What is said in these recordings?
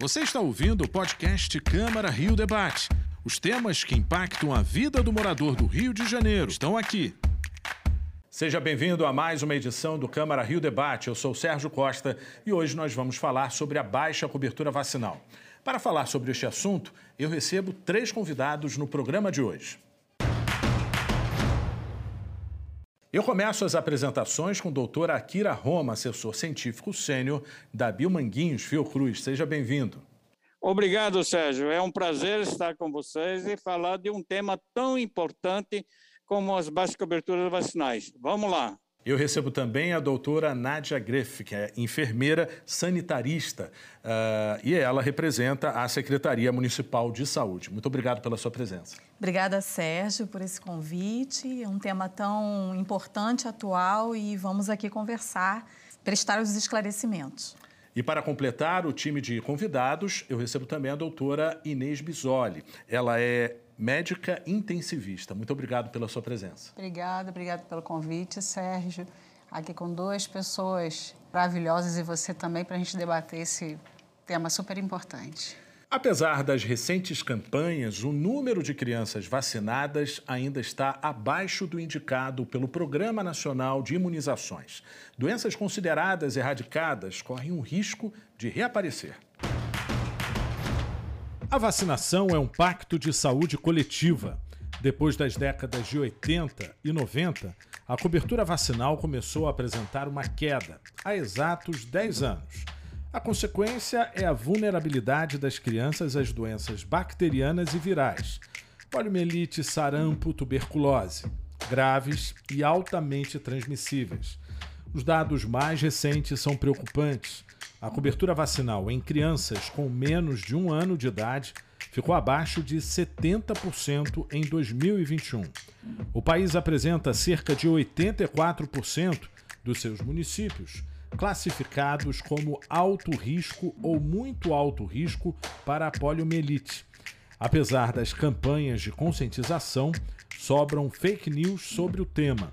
Você está ouvindo o podcast Câmara Rio Debate. Os temas que impactam a vida do morador do Rio de Janeiro estão aqui. Seja bem-vindo a mais uma edição do Câmara Rio Debate. Eu sou Sérgio Costa e hoje nós vamos falar sobre a baixa cobertura vacinal. Para falar sobre este assunto, eu recebo três convidados no programa de hoje. Eu começo as apresentações com o doutor Akira Roma, assessor científico sênior da Biomanguinhos Fiocruz. Seja bem-vindo. Obrigado, Sérgio. É um prazer estar com vocês e falar de um tema tão importante como as baixas coberturas vacinais. Vamos lá. Eu recebo também a doutora Nádia Greff, que é enfermeira sanitarista, uh, e ela representa a Secretaria Municipal de Saúde. Muito obrigado pela sua presença. Obrigada, Sérgio, por esse convite. É um tema tão importante, atual, e vamos aqui conversar, prestar os esclarecimentos. E para completar o time de convidados, eu recebo também a doutora Inês Bisoli. Ela é médica intensivista. Muito obrigado pela sua presença. Obrigada, obrigado pelo convite, Sérgio. Aqui com duas pessoas maravilhosas e você também para a gente debater esse tema super importante. Apesar das recentes campanhas, o número de crianças vacinadas ainda está abaixo do indicado pelo Programa Nacional de Imunizações. Doenças consideradas erradicadas correm um risco de reaparecer. A vacinação é um pacto de saúde coletiva. Depois das décadas de 80 e 90, a cobertura vacinal começou a apresentar uma queda, há exatos 10 anos. A consequência é a vulnerabilidade das crianças às doenças bacterianas e virais, poliomielite, sarampo, tuberculose, graves e altamente transmissíveis. Os dados mais recentes são preocupantes a cobertura vacinal em crianças com menos de um ano de idade ficou abaixo de 70% em 2021. O país apresenta cerca de 84% dos seus municípios classificados como alto risco ou muito alto risco para a poliomielite. Apesar das campanhas de conscientização, sobram fake news sobre o tema.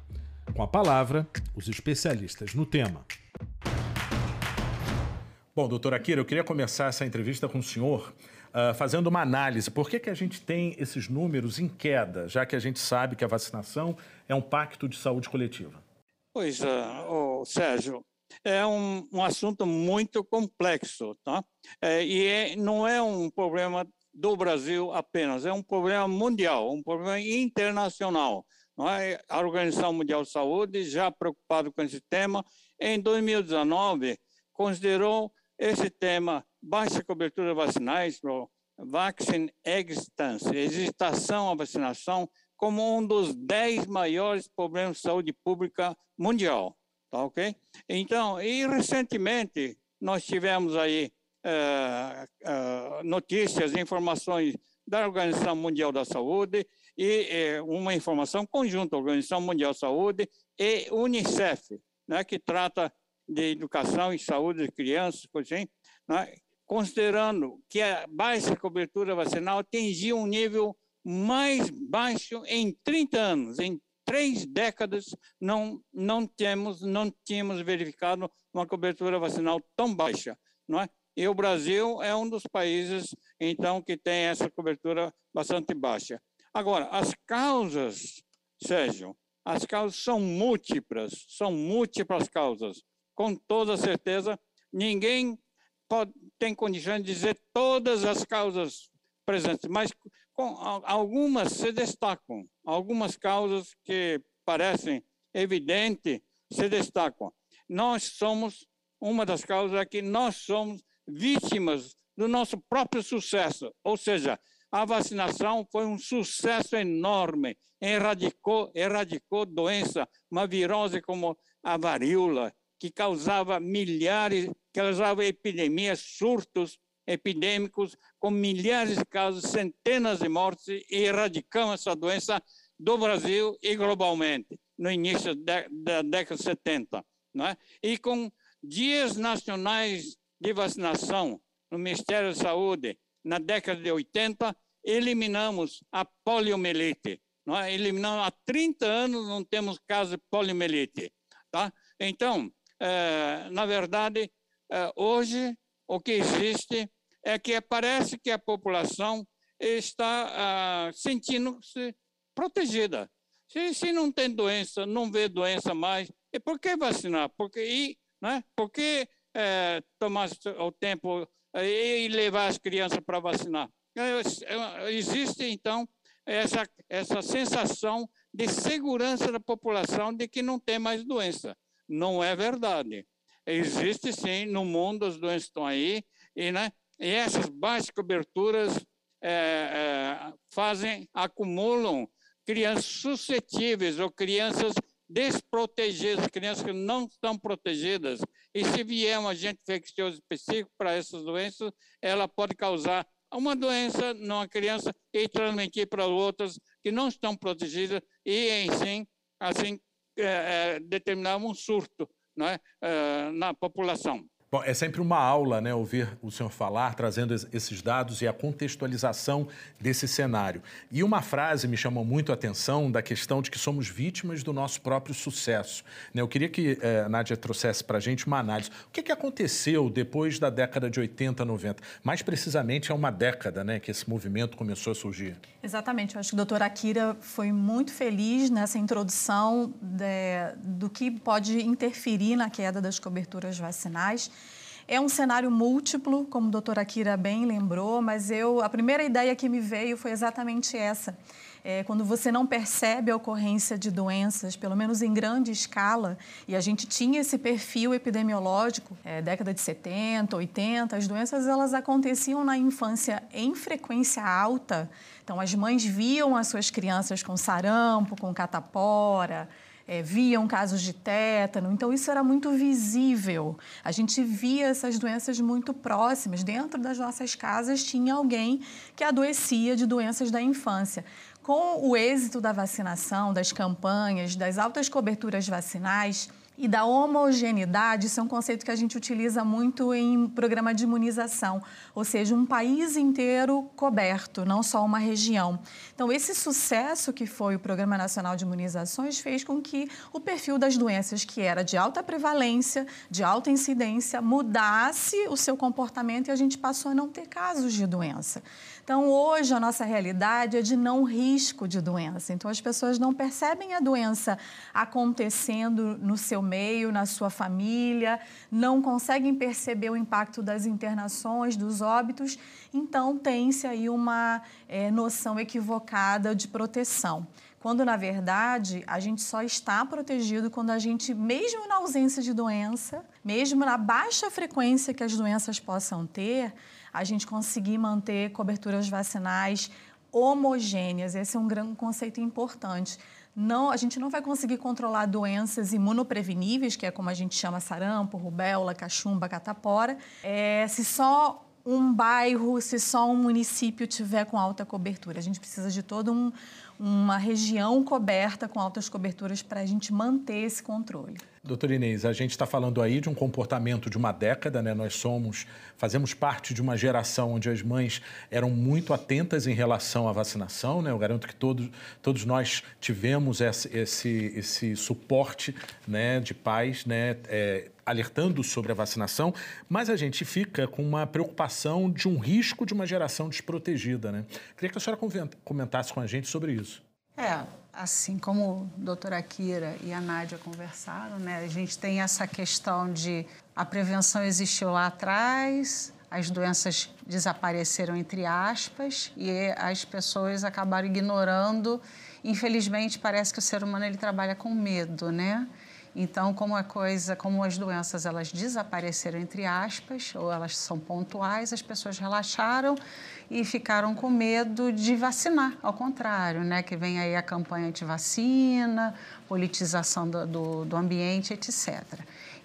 Com a palavra, os especialistas no tema. Bom, doutor Akira, eu queria começar essa entrevista com o senhor uh, fazendo uma análise. Por que, que a gente tem esses números em queda, já que a gente sabe que a vacinação é um pacto de saúde coletiva? Pois, uh, oh, Sérgio, é um, um, assunto muito complexo, tá? É, e é, não é um problema do Brasil apenas, é um problema mundial, um problema internacional. Não é? A Organização Mundial de Saúde, já preocupado com esse tema, em 2019 considerou esse tema, baixa cobertura vacinais, Vaccine Existence, hesitação à vacinação, como um dos dez maiores problemas de saúde pública mundial, tá ok? Então, e recentemente nós tivemos aí uh, uh, notícias, informações da Organização Mundial da Saúde e uh, uma informação conjunta, Organização Mundial da Saúde e Unicef, né, que trata de educação e saúde de crianças, assim, né, considerando que a baixa cobertura vacinal atingiu um nível mais baixo em 30 anos, em três décadas não não temos não tínhamos verificado uma cobertura vacinal tão baixa, não é? E o Brasil é um dos países então que tem essa cobertura bastante baixa. Agora, as causas, Sérgio, as causas são múltiplas, são múltiplas causas com toda certeza, ninguém pode, tem condições de dizer todas as causas presentes, mas com, algumas se destacam, algumas causas que parecem evidentes se destacam. Nós somos, uma das causas é que nós somos vítimas do nosso próprio sucesso, ou seja, a vacinação foi um sucesso enorme, erradicou, erradicou doença, uma virose como a varíola, que causava milhares, causava epidemias, surtos epidêmicos, com milhares de casos, centenas de mortes, e erradicamos essa doença do Brasil e globalmente, no início da, da década de 70. Não é? E com dias nacionais de vacinação no Ministério da Saúde, na década de 80, eliminamos a poliomielite. Não é? Eliminamos há 30 anos, não temos caso de poliomielite. Tá? Então, é, na verdade, é, hoje o que existe é que parece que a população está ah, sentindo-se protegida. Se, se não tem doença, não vê doença mais, e por que vacinar? Porque, e, né? por que é, tomar o tempo é, e levar as crianças para vacinar? É, existe, então, essa, essa sensação de segurança da população de que não tem mais doença. Não é verdade. Existe sim, no mundo as doenças estão aí, e, né, e essas baixas coberturas é, é, fazem, acumulam crianças suscetíveis ou crianças desprotegidas, crianças que não estão protegidas. E se vier um agente infeccioso específico para essas doenças, ela pode causar uma doença numa criança e transmitir para outras que não estão protegidas e, assim, assim é, é, determinar um surto né, é, na população. Bom, é sempre uma aula, né, ouvir o senhor falar, trazendo esses dados e a contextualização desse cenário. E uma frase me chamou muito a atenção da questão de que somos vítimas do nosso próprio sucesso. Né, eu queria que eh, a Nádia trouxesse para a gente uma análise. O que, que aconteceu depois da década de 80, 90? Mais precisamente, é uma década né, que esse movimento começou a surgir. Exatamente. Eu acho que o doutor Akira foi muito feliz nessa introdução de, do que pode interferir na queda das coberturas vacinais. É um cenário múltiplo, como o doutor Akira bem lembrou, mas eu a primeira ideia que me veio foi exatamente essa. É, quando você não percebe a ocorrência de doenças, pelo menos em grande escala, e a gente tinha esse perfil epidemiológico, é, década de 70, 80, as doenças elas aconteciam na infância em frequência alta. Então, as mães viam as suas crianças com sarampo, com catapora, é, viam casos de tétano, então isso era muito visível. A gente via essas doenças muito próximas. Dentro das nossas casas tinha alguém que adoecia de doenças da infância. Com o êxito da vacinação, das campanhas, das altas coberturas vacinais, e da homogeneidade, isso é um conceito que a gente utiliza muito em programa de imunização, ou seja, um país inteiro coberto, não só uma região. Então, esse sucesso que foi o Programa Nacional de Imunizações fez com que o perfil das doenças que era de alta prevalência, de alta incidência, mudasse o seu comportamento e a gente passou a não ter casos de doença. Então, hoje, a nossa realidade é de não risco de doença. Então, as pessoas não percebem a doença acontecendo no seu meio, na sua família, não conseguem perceber o impacto das internações, dos óbitos. Então, tem-se aí uma é, noção equivocada de proteção quando na verdade a gente só está protegido quando a gente, mesmo na ausência de doença, mesmo na baixa frequência que as doenças possam ter, a gente conseguir manter coberturas vacinais homogêneas. Esse é um grande conceito importante. Não, a gente não vai conseguir controlar doenças imunopreveníveis, que é como a gente chama sarampo, rubéola, cachumba, catapora, é, se só um bairro, se só um município tiver com alta cobertura. A gente precisa de todo um, uma região coberta com altas coberturas para a gente manter esse controle. Doutor Inês, a gente está falando aí de um comportamento de uma década, né? Nós somos, fazemos parte de uma geração onde as mães eram muito atentas em relação à vacinação, né? Eu garanto que todos, todos nós tivemos esse, esse, esse suporte, né, de pais, né, é, alertando sobre a vacinação, mas a gente fica com uma preocupação de um risco de uma geração desprotegida, né? Queria que a senhora comentasse com a gente sobre isso. É, assim como a doutora Kira e a Nádia conversaram, né, a gente tem essa questão de a prevenção existiu lá atrás, as doenças desapareceram entre aspas e as pessoas acabaram ignorando. Infelizmente, parece que o ser humano ele trabalha com medo, né? Então, como a coisa, como as doenças elas desapareceram entre aspas ou elas são pontuais, as pessoas relaxaram e ficaram com medo de vacinar, ao contrário, né? Que vem aí a campanha anti-vacina, politização do, do, do, ambiente, etc.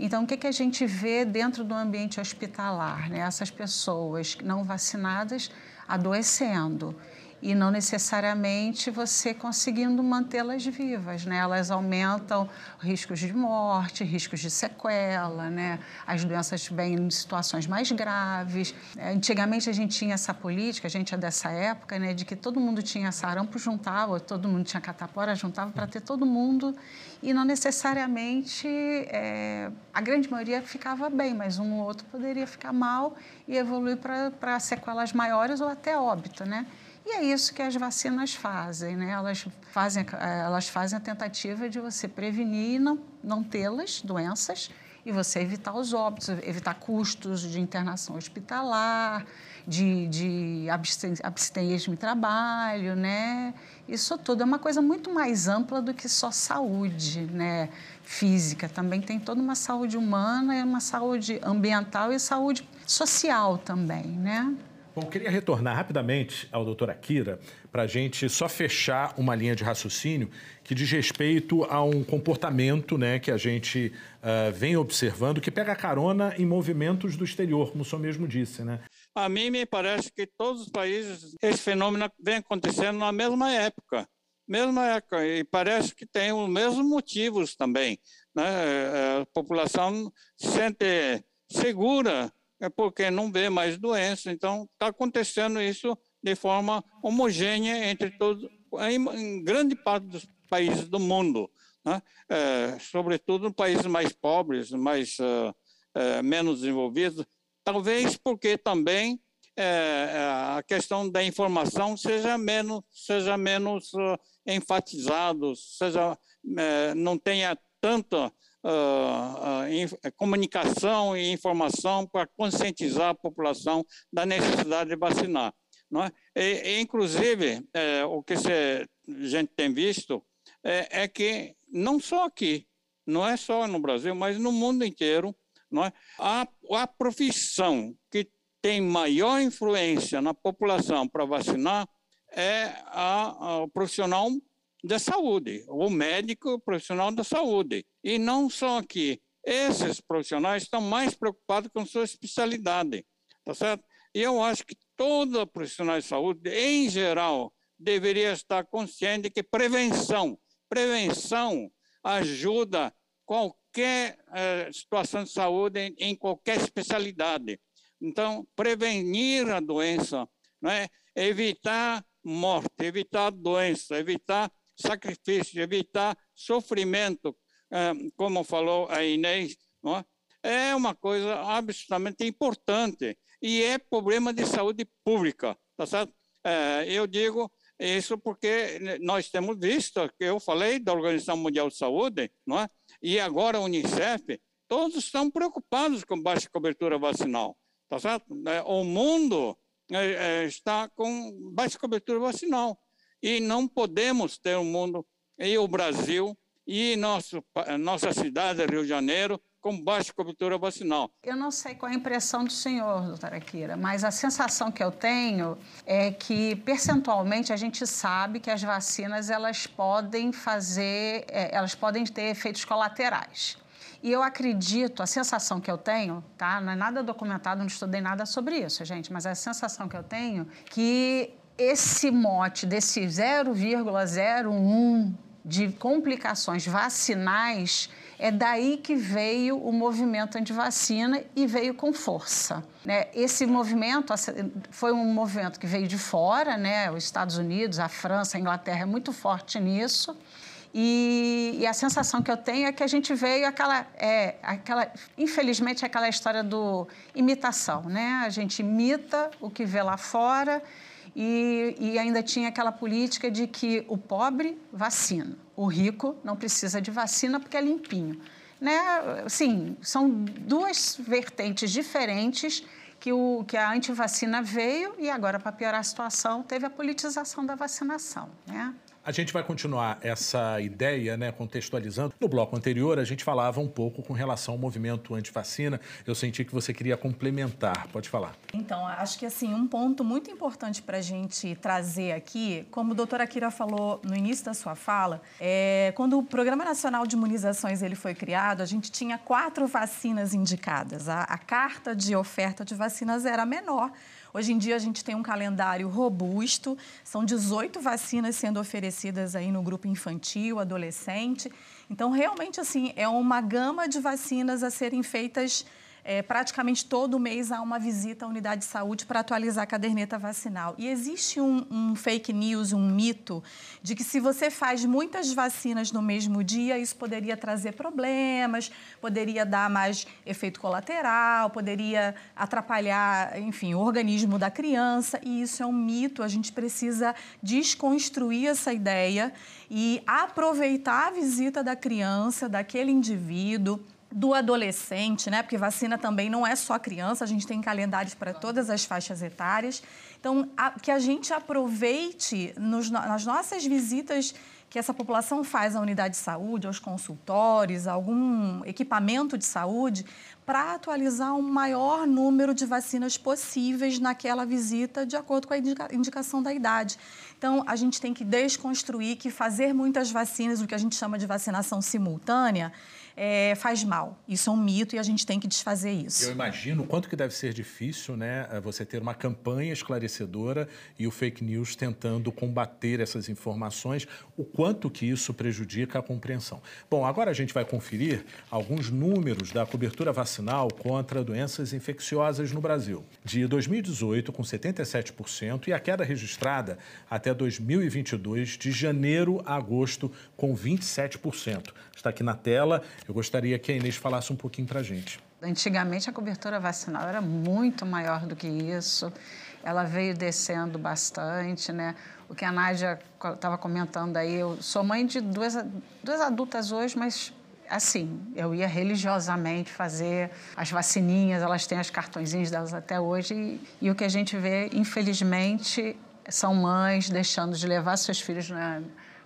Então, o que, que a gente vê dentro do ambiente hospitalar? Né? Essas pessoas não vacinadas adoecendo e não necessariamente você conseguindo mantê-las vivas, né? Elas aumentam riscos de morte, riscos de sequela, né? As doenças vêm em situações mais graves. Antigamente a gente tinha essa política, a gente é dessa época, né? De que todo mundo tinha sarampo, juntava, todo mundo tinha catapora, juntava para ter todo mundo e não necessariamente é, a grande maioria ficava bem, mas um ou outro poderia ficar mal e evoluir para sequelas maiores ou até óbito, né? E é isso que as vacinas fazem, né? Elas fazem, eh, elas fazem a tentativa de você prevenir e não, não tê-las, doenças, e você evitar os óbitos, evitar custos de internação hospitalar, de, de em trabalho, né? Isso tudo é uma coisa muito mais ampla do que só saúde, né? Física, também tem toda uma saúde humana, uma saúde ambiental e saúde social também, né? Bom, queria retornar rapidamente ao doutor Akira para a gente só fechar uma linha de raciocínio que diz respeito a um comportamento né, que a gente uh, vem observando que pega carona em movimentos do exterior, como o senhor mesmo disse. Né? A mim me parece que todos os países, esse fenômeno vem acontecendo na mesma época. Mesma época, e parece que tem os mesmos motivos também. Né? A população se sente segura é porque não vê mais doença. Então, está acontecendo isso de forma homogênea entre todos, em, em grande parte dos países do mundo, né? é, sobretudo países mais pobres, mais uh, menos desenvolvidos, talvez porque também é, a questão da informação seja menos, seja menos uh, enfatizado, seja não tenha tanta uh, uh, comunicação e informação para conscientizar a população da necessidade de vacinar. Não é? E, e inclusive, é, o que a gente tem visto é, é, que não só aqui, não é só no Brasil, mas no mundo inteiro, não é? a, a profissão que tem maior influência na população para vacinar é a, a, o profissional da saúde, o médico profissional da saúde. E não só aqui. Esses profissionais estão mais preocupados com sua especialidade, tá certo? E eu acho que todo profissional de saúde, em geral, deveria estar consciente que prevenção, prevenção ajuda qualquer eh, situação de saúde em, em, qualquer especialidade. Então, prevenir a doença, né? evitar morte, evitar doença, evitar sacrifício, evitar sofrimento, eh, como falou a Inês, é? é uma coisa absolutamente importante e é problema de saúde pública, tá certo? É, eu digo isso porque nós temos visto, que eu falei da Organização Mundial de Saúde, não é? E agora a Unicef, todos estão preocupados com baixa cobertura vacinal, tá certo? É, o mundo está com baixa cobertura vacinal e não podemos ter um mundo e o Brasil e nosso, nossa cidade, Rio de Janeiro, com baixa cobertura vacinal. Eu não sei qual é a impressão do senhor, doutora Kira, mas a sensação que eu tenho é que, percentualmente, a gente sabe que as vacinas elas podem fazer, é, elas podem ter efeitos colaterais. E eu acredito, a sensação que eu tenho, tá? Não é nada documentado, não estudei nada sobre isso, gente, mas a sensação que eu tenho que esse mote desse 0,01 de complicações vacinais é daí que veio o movimento anti-vacina e veio com força. Né? Esse movimento foi um movimento que veio de fora, né? os Estados Unidos, a França, a Inglaterra é muito forte nisso. E, e, a sensação que eu tenho é que a gente veio aquela, é, aquela, infelizmente, aquela história do imitação, né? A gente imita o que vê lá fora e, e ainda tinha aquela política de que o pobre vacina, o rico não precisa de vacina porque é limpinho. Né? Sim, são duas vertentes diferentes que, o, que a antivacina veio e agora, para piorar a situação, teve a politização da vacinação. Né? A gente vai continuar essa ideia, né, contextualizando. No bloco anterior, a gente falava um pouco com relação ao movimento anti-vacina. Eu senti que você queria complementar. Pode falar. então, acho que assim, um ponto muito importante para a gente trazer aqui, como a doutora Kira falou no início da sua fala, é, quando o Programa Nacional de Imunizações ele foi criado, a gente tinha quatro vacinas indicadas. A, a carta de oferta de vacinas era menor. Hoje em dia a gente tem um calendário robusto, são 18 vacinas sendo oferecidas aí no grupo infantil, adolescente. Então, realmente, assim, é uma gama de vacinas a serem feitas é, praticamente todo mês há uma visita à unidade de saúde para atualizar a caderneta vacinal. E existe um, um, fake news, um mito, de que se você faz muitas vacinas no mesmo dia, isso poderia trazer problemas, poderia dar mais efeito colateral, poderia atrapalhar, enfim, o organismo da criança. E isso é um mito. A gente precisa desconstruir essa ideia e aproveitar a visita da criança, daquele indivíduo do adolescente, né? Porque vacina também não é só criança, a gente tem calendários para todas as faixas etárias. Então, a, que a gente aproveite nos, nas nossas visitas que essa população faz à unidade de saúde, aos consultórios, algum equipamento de saúde, para atualizar o maior número de vacinas possíveis naquela visita, de acordo com a indica, indicação da idade. Então, a gente tem que desconstruir que fazer muitas vacinas, o que a gente chama de vacinação simultânea, é, faz mal. Isso é um mito e a gente tem que desfazer isso. Eu imagino quanto que deve ser difícil, né, é, você ter uma campanha esclarecedora e o fake news tentando combater essas informações, o quanto que isso prejudica a compreensão. Bom, agora a gente vai conferir alguns números da cobertura vacinal contra doenças infecciosas no Brasil. De 2018, com 77%, e a queda registrada até 2022, de janeiro a agosto, com 27%. Está aqui na tela eu gostaria que a Inês falasse um pouquinho para a gente. Antigamente a cobertura vacinal era muito maior do que isso. Ela veio descendo bastante, né? O que a Nádia estava comentando aí, eu sou mãe de duas, duas adultas hoje, mas assim, eu ia religiosamente fazer as vacininhas, elas têm as cartõezinhos delas até hoje, e, e, o que a gente vê, infelizmente, são mães deixando de levar seus filhos na,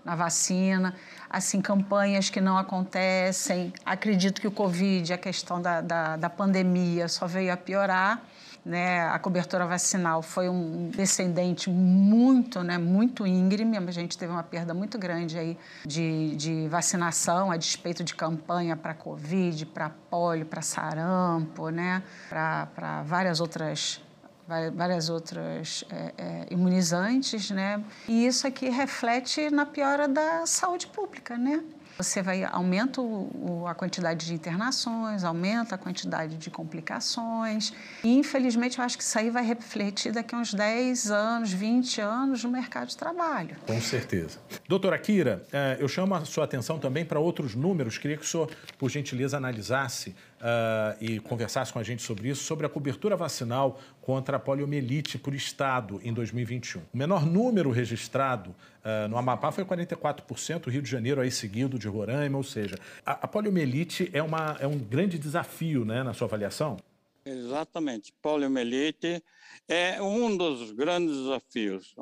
na vacina, assim, campanhas que não acontecem. Acredito que o Covid, a questão da, da, da pandemia, só veio a piorar. Né, a cobertura vacinal foi um descendente muito, né, muito íngreme. A gente teve uma perda muito grande aí de, de vacinação, a despeito de campanha para Covid, para polio, para sarampo, né, para várias outras várias outras é, é, imunizantes, né? E isso aqui reflete na piora da saúde pública, né? Você vai aumenta o, a quantidade de internações, aumenta a quantidade de complicações. E, infelizmente, eu acho que isso aí vai refletir daqui a uns 10 anos, 20 anos no mercado de trabalho. Com certeza. Doutora Kira, é, eu chamo a sua atenção também para outros números. Queria que o senhor, por gentileza, analisasse uh, e conversasse com a gente sobre isso, sobre a cobertura vacinal contra a poliomielite por estado em 2021. O menor número registrado uh, no Amapá foi 44%, o Rio de Janeiro aí seguido de Roraima, ou seja, a, a poliomielite é, uma, é um grande desafio né, na sua avaliação? Exatamente. Poliomielite é um dos grandes desafios.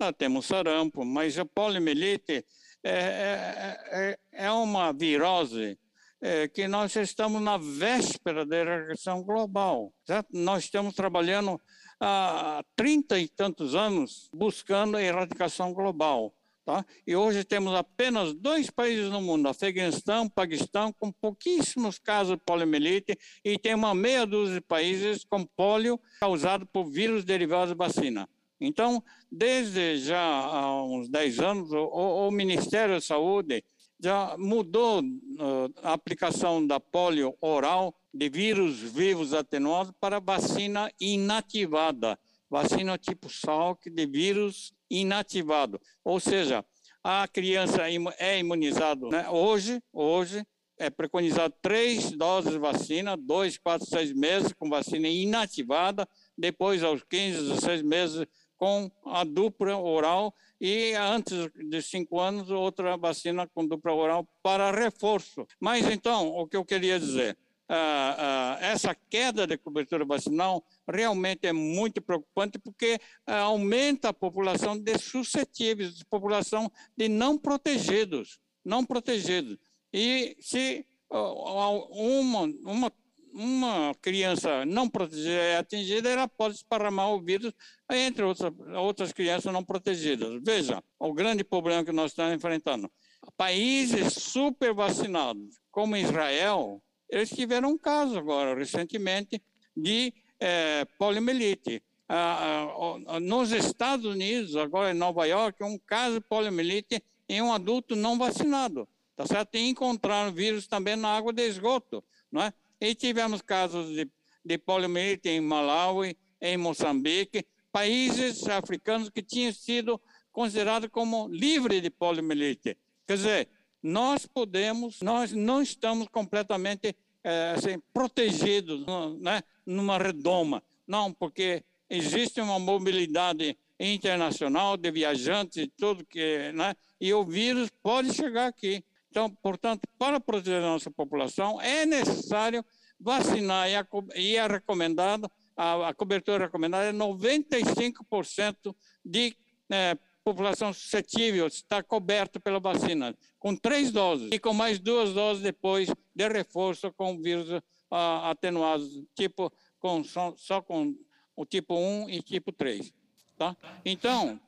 Ah, temos sarampo, mas a poliomielite é, é, é, é uma virose é, que nós estamos na véspera da eradicação global. Certo? Nós estamos trabalhando há 30 e tantos anos buscando a erradicação global. Tá? E hoje temos apenas dois países no mundo, Afeganistão, Paquistão, com pouquíssimos casos de poliomielite, e tem uma meia dúzia de países com polio causado por vírus derivados de vacina. Então, desde já há uns 10 anos, o, o Ministério da Saúde já mudou uh, a aplicação da polio oral de vírus vivos atenuados para vacina inativada, vacina tipo Salk de vírus inativado. Ou seja, a criança é imunizada né? hoje, hoje é preconizado três doses de vacina, dois, quatro, seis meses com vacina inativada, depois aos 15, 16 meses com a dupla oral e antes de cinco anos outra vacina com dupla oral para reforço. Mas então, o que eu queria dizer, uh, uh, essa queda de cobertura vacinal realmente é muito preocupante porque uh, aumenta a população de suscetíveis, população de não protegidos, não protegidos. E se uma, uma uma criança não protegida é atingida, ela pode esparramar o vírus entre outras, outras crianças não protegidas. Veja, o grande problema que nós estamos enfrentando. Países super vacinados, como Israel, eles tiveram um caso agora, recentemente, de é, poliomielite. Ah, ah, nos Estados Unidos, agora em Nova York, um caso de poliomielite em um adulto não vacinado. Tá certo? E encontraram vírus também na água de esgoto. Não é? E tivemos casos de, de poliomielite em Malawi, em Moçambique, países africanos que tinham sido considerados como livres de poliomielite. Quer dizer, nós podemos, nós não estamos completamente é, assim, protegidos né, numa redoma. Não, porque existe uma mobilidade internacional de viajantes e tudo que, né, e o vírus pode chegar aqui. Então, portanto, para proteger a nossa população, é necessário vacinar e, a, e é recomendado, a, a cobertura recomendada é 95% de é, população suscetível está coberta pela vacina, com três doses e com mais duas doses depois de reforço com vírus atenuados, tipo com, só, só com o tipo 1 e tipo 3. Tá? Então,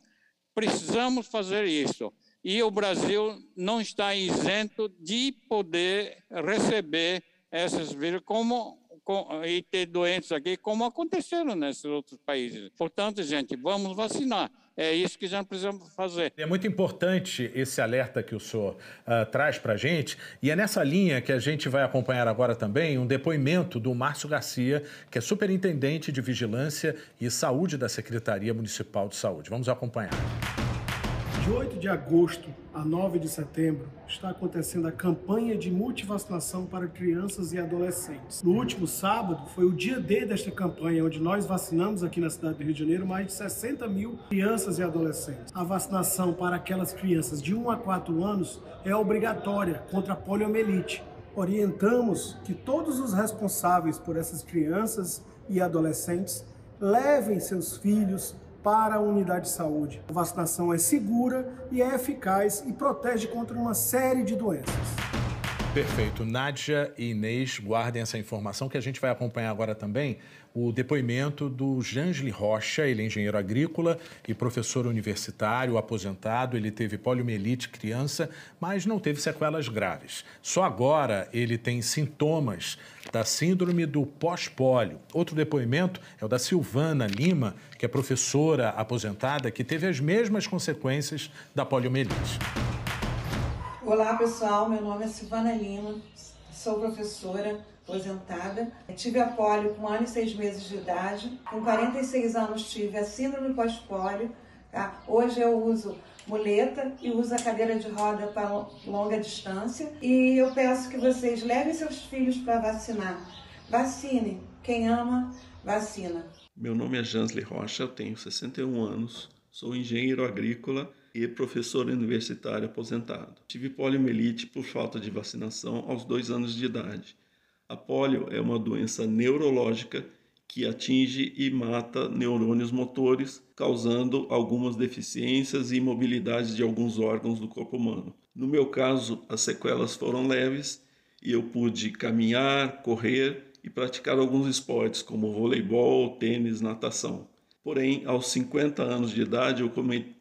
precisamos fazer isso. E o Brasil não está isento de poder receber esses vírus como e ter doenças aqui, como aconteceram nesses outros países. Portanto, gente, vamos vacinar. É isso que já precisamos fazer. É muito importante esse alerta que o senhor uh, traz para a gente, e é nessa linha que a gente vai acompanhar agora também um depoimento do Márcio Garcia, que é superintendente de Vigilância e Saúde da Secretaria Municipal de Saúde. Vamos acompanhar. De 8 de agosto a 9 de setembro, está acontecendo a campanha de multivacinação para crianças e adolescentes. No último sábado, foi o dia D desta campanha, onde nós vacinamos aqui na cidade do Rio de Janeiro mais de 60 mil crianças e adolescentes. A vacinação para aquelas crianças de 1 a 4 anos é obrigatória contra a poliomielite. Orientamos que todos os responsáveis por essas crianças e adolescentes levem seus filhos, para a unidade de saúde. A vacinação é segura e é eficaz e protege contra uma série de doenças. Perfeito. Nádia e Inês, guardem essa informação que a gente vai acompanhar agora também o depoimento do Jangeli Rocha, ele é engenheiro agrícola e professor universitário, aposentado. Ele teve poliomielite criança, mas não teve sequelas graves. Só agora ele tem sintomas da síndrome do pós-pólio. Outro depoimento é o da Silvana Lima, que é professora aposentada, que teve as mesmas consequências da poliomielite. Olá, pessoal. Meu nome é Silvana Lima, sou professora aposentada. Tive a polio com um ano e seis meses de idade. Com 46 anos tive a síndrome pós-polio. Tá? Hoje eu uso muleta e uso a cadeira de roda para longa distância. E eu peço que vocês levem seus filhos para vacinar. Vacine. Quem ama, vacina. Meu nome é Jansley Rocha, eu tenho 61 anos, sou engenheiro agrícola e professor universitário aposentado. Tive poliomielite por falta de vacinação aos dois anos de idade. A polio é uma doença neurológica que atinge e mata neurônios motores, causando algumas deficiências e imobilidades de alguns órgãos do corpo humano. No meu caso, as sequelas foram leves e eu pude caminhar, correr e praticar alguns esportes como voleibol, tênis, natação. Porém, aos 50 anos de idade, eu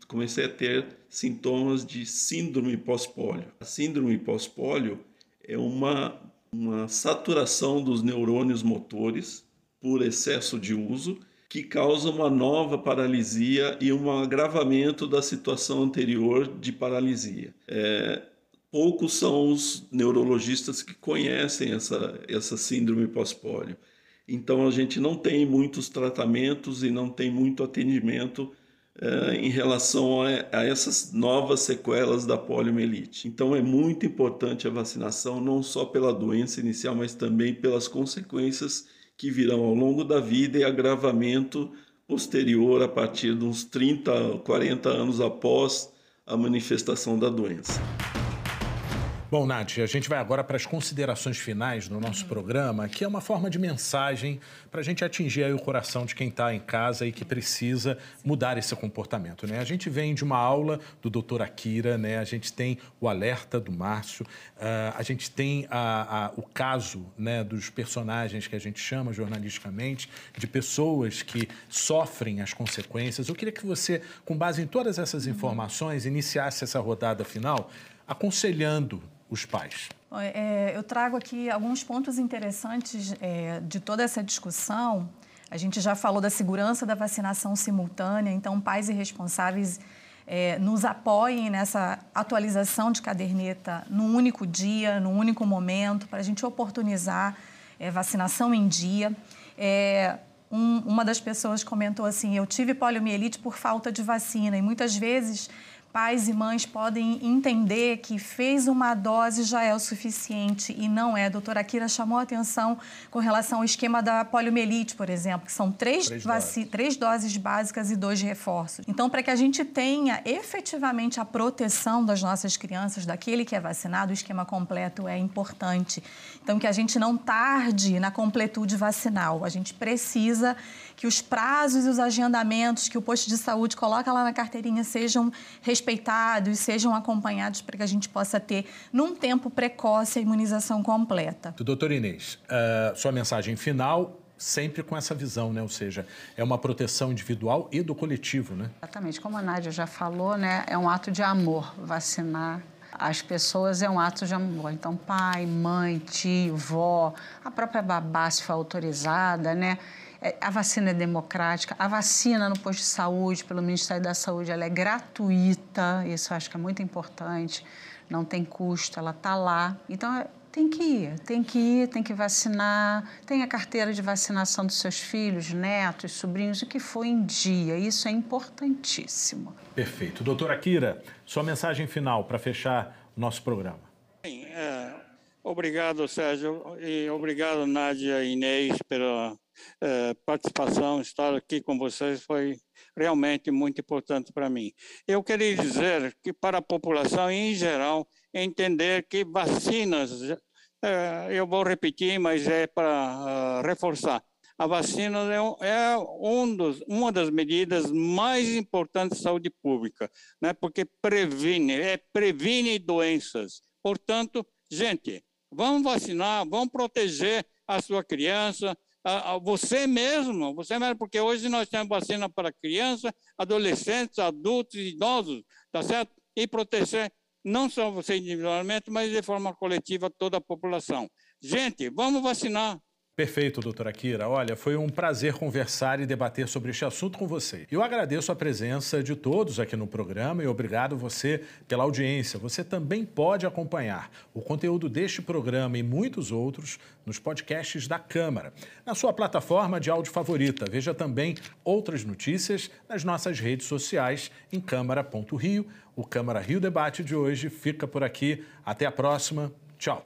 comecei a ter sintomas de síndrome pós-pólio. A síndrome pós-pólio é uma, uma saturação dos neurônios motores por excesso de uso que causa uma nova paralisia e um agravamento da situação anterior de paralisia. É, poucos são os neurologistas que conhecem essa, essa síndrome pós-pólio. Então a gente não tem muitos tratamentos e não tem muito atendimento uh, em relação a, a, essas novas sequelas da poliomielite. Então é muito importante a vacinação, não só pela doença inicial, mas também pelas consequências que virão ao longo da vida e agravamento posterior a partir de uns 30, 40 anos após a manifestação da doença. Bom, Nath, a gente vai agora para as considerações finais do nosso programa, que é uma forma de mensagem para a gente atingir o coração de quem está em casa e que precisa mudar esse comportamento. Né? A gente vem de uma aula do doutor Akira, né? a gente tem o alerta do Márcio, uh, a gente tem a, a, o caso né, dos personagens que a gente chama jornalisticamente, de pessoas que sofrem as consequências. Eu queria que você, com base em todas essas informações, iniciasse essa rodada final aconselhando os pais? É, eu trago aqui alguns pontos interessantes é, de toda essa discussão. A gente já falou da segurança da vacinação simultânea, então pais e responsáveis é, nos apoiem nessa atualização de caderneta num único dia, num único momento, para a gente oportunizar é, vacinação em dia. É, um, uma das pessoas comentou assim: eu tive poliomielite por falta de vacina e muitas vezes pais e mães podem entender que fez uma dose já é o suficiente e não é. A doutora Akira chamou a atenção com relação ao esquema da poliomielite, por exemplo, que são três, três, doses. três doses básicas e dois reforços. Então, para que a gente tenha efetivamente a proteção das nossas crianças, daquele que é vacinado, o esquema completo é importante. Então, que a gente não tarde na completude vacinal. A gente precisa que os prazos e os agendamentos que o posto de saúde coloca lá na carteirinha sejam respeitados, sejam acompanhados para que a gente possa ter, num tempo precoce, a imunização completa. Doutor Inês, uh, sua mensagem final sempre com essa visão, né? Ou seja, é uma proteção individual e do coletivo, né? Exatamente. Como a Nádia já falou, né? É um ato de amor vacinar as pessoas é um ato de amor. Então, pai, mãe, tio, vó, a própria babá, se for autorizada, né? É, a vacina é democrática, a vacina no posto de saúde, pelo Ministério da Saúde, ela é gratuita, isso eu acho que é muito importante, não tem custo, ela está lá. Então, é, tem que ir, tem que ir, tem que vacinar, tem a carteira de vacinação dos seus filhos, netos, sobrinhos, o que for em dia, isso é importantíssimo. Perfeito. Doutora Akira, sua mensagem final para fechar o nosso programa. Sim, é, obrigado, Sérgio, e obrigado, Nádia e Inês, pela é, participação, estar aqui com vocês foi realmente muito importante para mim. Eu queria dizer que para a população em geral entender que vacinas, é, eu vou repetir, mas é para uh, reforçar, a vacina é, é um dos, uma das medidas mais importantes de saúde pública, né? porque previne, é, previne doenças. Portanto, gente, vamos vacinar, vamos proteger a sua criança, você mesmo, você mesmo, porque hoje nós temos vacina para crianças, adolescentes, adultos, idosos, tá certo? E proteger não só você individualmente, mas de forma coletiva toda a população. Gente, vamos vacinar. Perfeito, doutora Kira. Olha, foi um prazer conversar e debater sobre este assunto com você. Eu agradeço a presença de todos aqui no programa e obrigado você pela audiência. Você também pode acompanhar o conteúdo deste programa e muitos outros nos podcasts da Câmara, na sua plataforma de áudio favorita. Veja também outras notícias nas nossas redes sociais em câmara.rio. O Câmara Rio Debate de hoje fica por aqui. Até a próxima. Tchau.